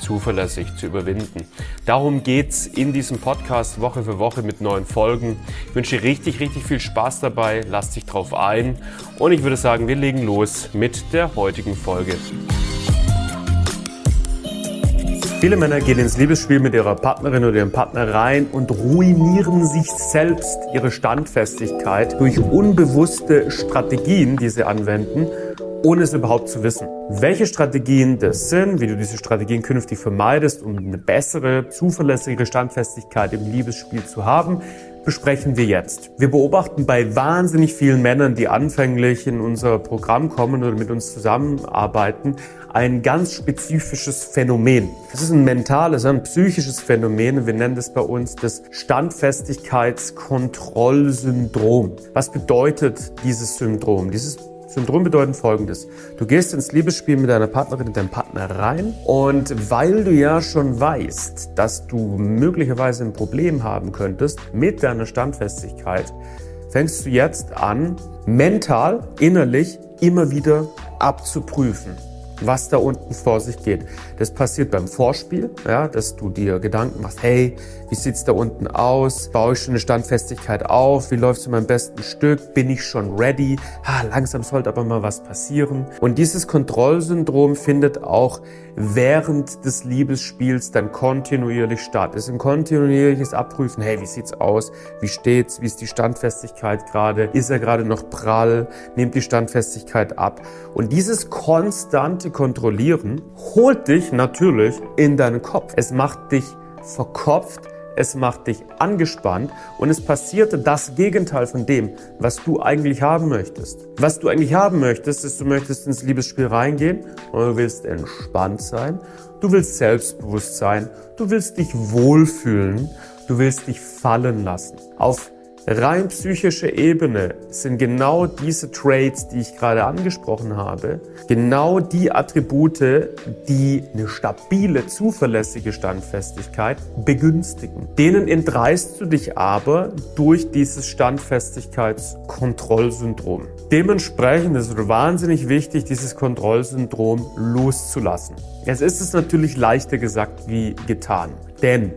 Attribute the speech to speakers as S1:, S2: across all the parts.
S1: zuverlässig zu überwinden. Darum geht's in diesem Podcast Woche für Woche mit neuen Folgen. Ich wünsche richtig, richtig viel Spaß dabei, lass dich drauf ein und ich würde sagen, wir legen los mit der heutigen Folge. Viele Männer gehen ins Liebesspiel mit ihrer Partnerin oder ihrem Partner rein und ruinieren sich selbst ihre Standfestigkeit durch unbewusste Strategien, die sie anwenden ohne es überhaupt zu wissen. Welche Strategien das sind, wie du diese Strategien künftig vermeidest, um eine bessere, zuverlässigere Standfestigkeit im Liebesspiel zu haben, besprechen wir jetzt. Wir beobachten bei wahnsinnig vielen Männern, die anfänglich in unser Programm kommen oder mit uns zusammenarbeiten, ein ganz spezifisches Phänomen. Das ist ein mentales, ein psychisches Phänomen. Wir nennen das bei uns das Standfestigkeitskontrollsyndrom. Was bedeutet dieses Syndrom? Dieses Syndrom bedeutet folgendes. Du gehst ins Liebesspiel mit deiner Partnerin, deinem Partner rein und weil du ja schon weißt, dass du möglicherweise ein Problem haben könntest mit deiner Standfestigkeit, fängst du jetzt an, mental, innerlich immer wieder abzuprüfen was da unten vor sich geht. Das passiert beim Vorspiel, ja, dass du dir Gedanken machst, hey, wie sieht's da unten aus? Baue ich schon eine Standfestigkeit auf? Wie läuft's in meinem besten Stück? Bin ich schon ready? Ha, langsam sollte aber mal was passieren. Und dieses Kontrollsyndrom findet auch während des Liebesspiels dann kontinuierlich statt. Es ist ein kontinuierliches Abprüfen. Hey, wie sieht's aus? Wie steht's? Wie ist die Standfestigkeit gerade? Ist er gerade noch prall? Nimmt die Standfestigkeit ab? Und dieses konstante Kontrollieren holt dich natürlich in deinen Kopf. Es macht dich verkopft, es macht dich angespannt und es passierte das Gegenteil von dem, was du eigentlich haben möchtest. Was du eigentlich haben möchtest, ist, du möchtest ins Liebesspiel reingehen und du willst entspannt sein, du willst selbstbewusst sein, du willst dich wohlfühlen, du willst dich fallen lassen. Auf rein psychische Ebene sind genau diese Traits, die ich gerade angesprochen habe, genau die Attribute, die eine stabile, zuverlässige Standfestigkeit begünstigen. Denen entreißt du dich aber durch dieses Standfestigkeitskontrollsyndrom. Dementsprechend ist es wahnsinnig wichtig, dieses Kontrollsyndrom loszulassen. Es ist es natürlich leichter gesagt wie getan. Denn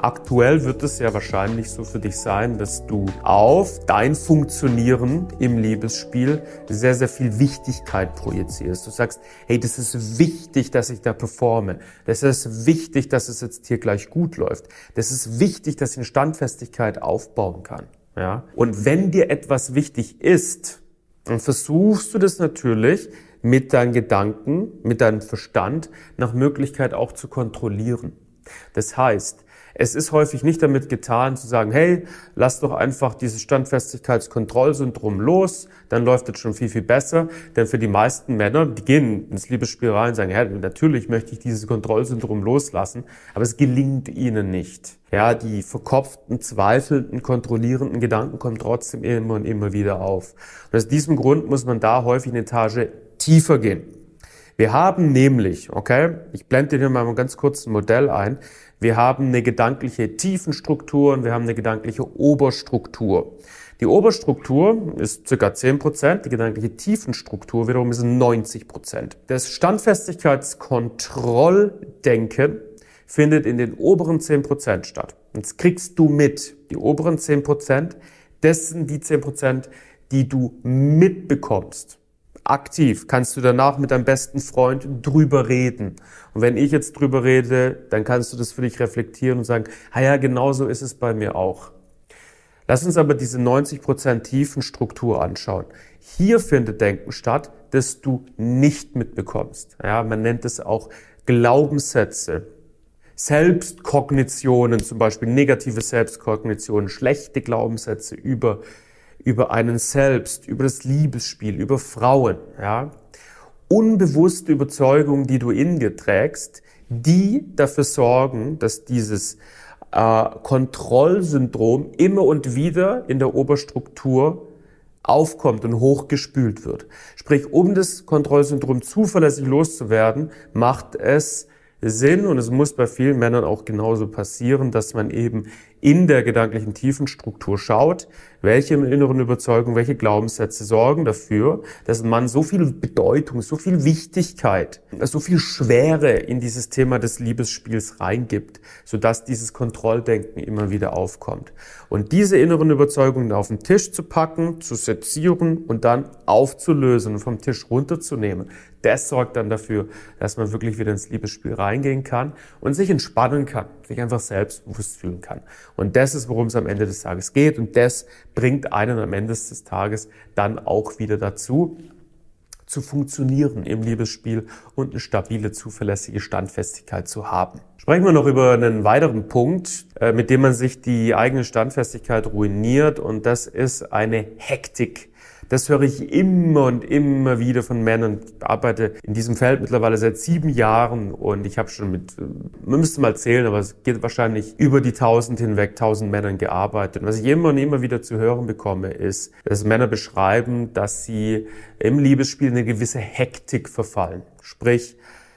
S1: Aktuell wird es ja wahrscheinlich so für dich sein, dass du auf dein Funktionieren im Liebesspiel sehr, sehr viel Wichtigkeit projizierst. Du sagst, hey, das ist wichtig, dass ich da performe. Das ist wichtig, dass es jetzt hier gleich gut läuft. Das ist wichtig, dass ich eine Standfestigkeit aufbauen kann. Ja? Und wenn dir etwas wichtig ist, dann versuchst du das natürlich mit deinen Gedanken, mit deinem Verstand nach Möglichkeit auch zu kontrollieren. Das heißt, es ist häufig nicht damit getan zu sagen, hey, lass doch einfach dieses Standfestigkeitskontrollsyndrom los, dann läuft es schon viel, viel besser. Denn für die meisten Männer, die gehen ins Liebesspiel rein und sagen, hey, natürlich möchte ich dieses Kontrollsyndrom loslassen, aber es gelingt ihnen nicht. Ja, die verkopften, zweifelnden, kontrollierenden Gedanken kommen trotzdem immer und immer wieder auf. Und aus diesem Grund muss man da häufig eine Etage tiefer gehen. Wir haben nämlich, okay, ich blende dir mal ganz kurz ein Modell ein. Wir haben eine gedankliche Tiefenstruktur und wir haben eine gedankliche Oberstruktur. Die Oberstruktur ist circa 10%, die gedankliche Tiefenstruktur wiederum ist 90%. Das Standfestigkeitskontrolldenken findet in den oberen 10% statt. Jetzt kriegst du mit, die oberen 10%, das sind die 10%, die du mitbekommst aktiv kannst du danach mit deinem besten Freund drüber reden. Und wenn ich jetzt drüber rede, dann kannst du das für dich reflektieren und sagen, ah ja, genau so ist es bei mir auch. Lass uns aber diese 90% tiefen Struktur anschauen. Hier findet Denken statt, das du nicht mitbekommst. Ja, man nennt es auch Glaubenssätze. Selbstkognitionen, zum Beispiel negative Selbstkognitionen, schlechte Glaubenssätze über über einen selbst, über das Liebesspiel, über Frauen, ja. Unbewusste Überzeugungen, die du in dir trägst, die dafür sorgen, dass dieses äh, Kontrollsyndrom immer und wieder in der Oberstruktur aufkommt und hochgespült wird. Sprich, um das Kontrollsyndrom zuverlässig loszuwerden, macht es Sinn und es muss bei vielen Männern auch genauso passieren, dass man eben in der gedanklichen Tiefenstruktur schaut, welche inneren Überzeugungen, welche Glaubenssätze sorgen dafür, dass man so viel Bedeutung, so viel Wichtigkeit, so viel Schwere in dieses Thema des Liebesspiels reingibt, sodass dieses Kontrolldenken immer wieder aufkommt. Und diese inneren Überzeugungen auf den Tisch zu packen, zu sezieren und dann aufzulösen und vom Tisch runterzunehmen, das sorgt dann dafür, dass man wirklich wieder ins Liebesspiel reingehen kann und sich entspannen kann, sich einfach selbstbewusst fühlen kann. Und das ist, worum es am Ende des Tages geht. Und das bringt einen am Ende des Tages dann auch wieder dazu, zu funktionieren im Liebesspiel und eine stabile, zuverlässige Standfestigkeit zu haben. Sprechen wir noch über einen weiteren Punkt, äh, mit dem man sich die eigene Standfestigkeit ruiniert und das ist eine Hektik das höre ich immer und immer wieder von Männern. Ich arbeite in diesem Feld mittlerweile seit sieben Jahren und ich habe schon mit, man müsste mal zählen, aber es geht wahrscheinlich über die tausend hinweg, tausend Männern gearbeitet. Und was ich immer und immer wieder zu hören bekomme, ist, dass Männer beschreiben, dass sie im Liebesspiel eine gewisse Hektik verfallen. Sprich,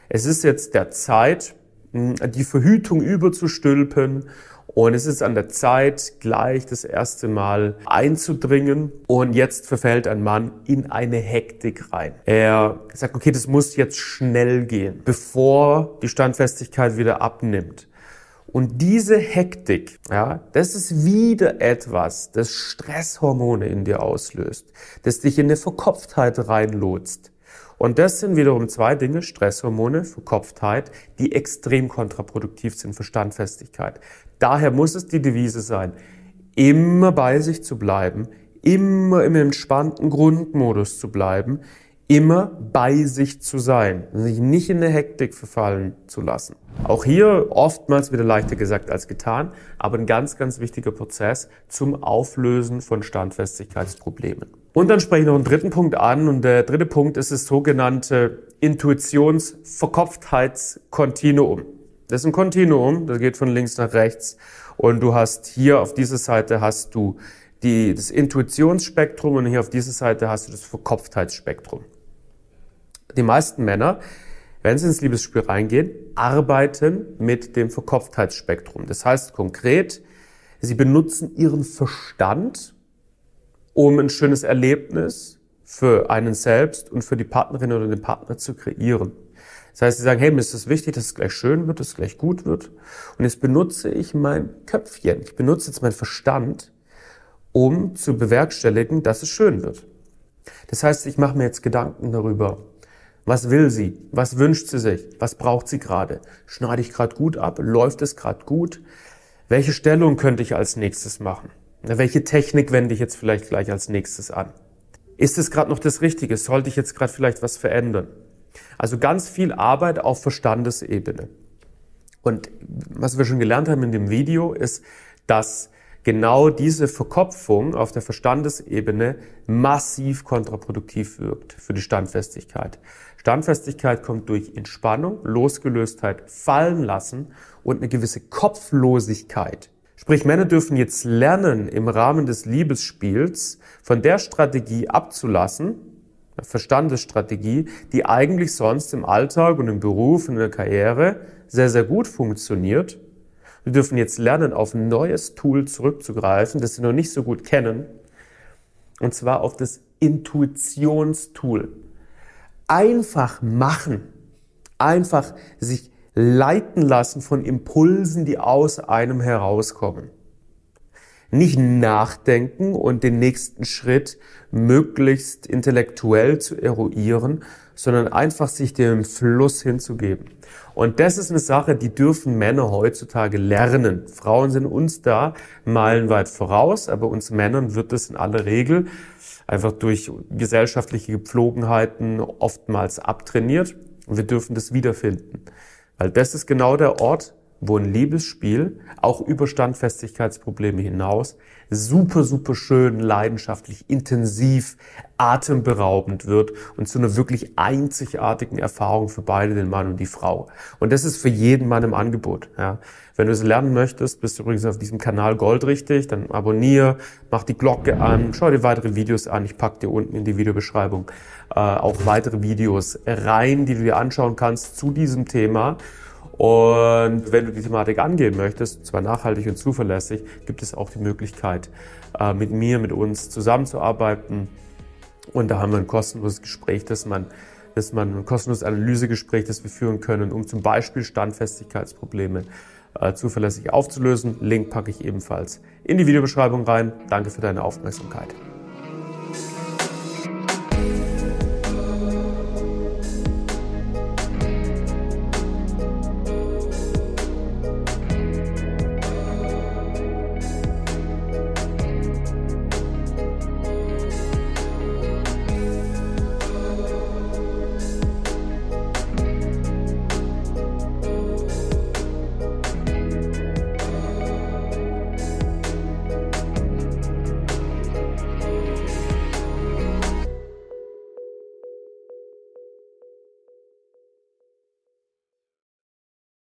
S1: es ist jetzt der Zeit, die Verhütung überzustülpen und es ist an der Zeit, gleich das erste Mal einzudringen. Und jetzt verfällt ein Mann in eine Hektik rein. Er sagt, okay, das muss jetzt schnell gehen, bevor die Standfestigkeit wieder abnimmt. Und diese Hektik, ja, das ist wieder etwas, das Stresshormone in dir auslöst, das dich in eine Verkopftheit reinlotst. Und das sind wiederum zwei Dinge, Stresshormone, Verkopftheit, die extrem kontraproduktiv sind für Standfestigkeit. Daher muss es die Devise sein, immer bei sich zu bleiben, immer im entspannten Grundmodus zu bleiben, immer bei sich zu sein, sich nicht in eine Hektik verfallen zu lassen. Auch hier oftmals wieder leichter gesagt als getan, aber ein ganz, ganz wichtiger Prozess zum Auflösen von Standfestigkeitsproblemen. Und dann spreche ich noch einen dritten Punkt an und der dritte Punkt ist das sogenannte Intuitionsverkopftheitskontinuum. Das ist ein Kontinuum, das geht von links nach rechts. Und du hast hier auf dieser Seite hast du die, das Intuitionsspektrum und hier auf dieser Seite hast du das Verkopftheitsspektrum. Die meisten Männer, wenn sie ins Liebesspiel reingehen, arbeiten mit dem Verkopftheitsspektrum. Das heißt konkret, sie benutzen ihren Verstand, um ein schönes Erlebnis für einen selbst und für die Partnerin oder den Partner zu kreieren. Das heißt, sie sagen, hey, mir ist es wichtig, dass es gleich schön wird, dass es gleich gut wird. Und jetzt benutze ich mein Köpfchen. Ich benutze jetzt meinen Verstand, um zu bewerkstelligen, dass es schön wird. Das heißt, ich mache mir jetzt Gedanken darüber. Was will sie? Was wünscht sie sich? Was braucht sie gerade? Schneide ich gerade gut ab? Läuft es gerade gut? Welche Stellung könnte ich als nächstes machen? Welche Technik wende ich jetzt vielleicht gleich als nächstes an? Ist es gerade noch das Richtige? Sollte ich jetzt gerade vielleicht was verändern? Also ganz viel Arbeit auf Verstandesebene. Und was wir schon gelernt haben in dem Video ist, dass genau diese Verkopfung auf der Verstandesebene massiv kontraproduktiv wirkt für die Standfestigkeit. Standfestigkeit kommt durch Entspannung, Losgelöstheit, fallen lassen und eine gewisse Kopflosigkeit. Sprich, Männer dürfen jetzt lernen, im Rahmen des Liebesspiels von der Strategie abzulassen, Verstandesstrategie, die eigentlich sonst im Alltag und im Beruf und in der Karriere sehr, sehr gut funktioniert. Wir dürfen jetzt lernen, auf ein neues Tool zurückzugreifen, das Sie noch nicht so gut kennen, und zwar auf das Intuitionstool. Einfach machen, einfach sich leiten lassen von Impulsen, die aus einem herauskommen nicht nachdenken und den nächsten Schritt möglichst intellektuell zu eruieren, sondern einfach sich dem Fluss hinzugeben. Und das ist eine Sache, die dürfen Männer heutzutage lernen. Frauen sind uns da meilenweit voraus, aber uns Männern wird es in aller Regel einfach durch gesellschaftliche Gepflogenheiten oftmals abtrainiert. Und wir dürfen das wiederfinden. Weil das ist genau der Ort, wo ein Liebesspiel auch über Standfestigkeitsprobleme hinaus super, super schön, leidenschaftlich, intensiv, atemberaubend wird und zu einer wirklich einzigartigen Erfahrung für beide, den Mann und die Frau. Und das ist für jeden Mann im Angebot. Ja. Wenn du es lernen möchtest, bist du übrigens auf diesem Kanal goldrichtig, dann abonniere, mach die Glocke an, schau dir weitere Videos an. Ich pack dir unten in die Videobeschreibung äh, auch weitere Videos rein, die du dir anschauen kannst zu diesem Thema. Und wenn du die Thematik angehen möchtest, zwar nachhaltig und zuverlässig, gibt es auch die Möglichkeit, äh, mit mir, mit uns zusammenzuarbeiten. Und da haben wir ein kostenloses Gespräch, das man, dass man ein kostenloses Analysegespräch, das wir führen können, um zum Beispiel Standfestigkeitsprobleme äh, zuverlässig aufzulösen. Link packe ich ebenfalls in die Videobeschreibung rein. Danke für deine Aufmerksamkeit.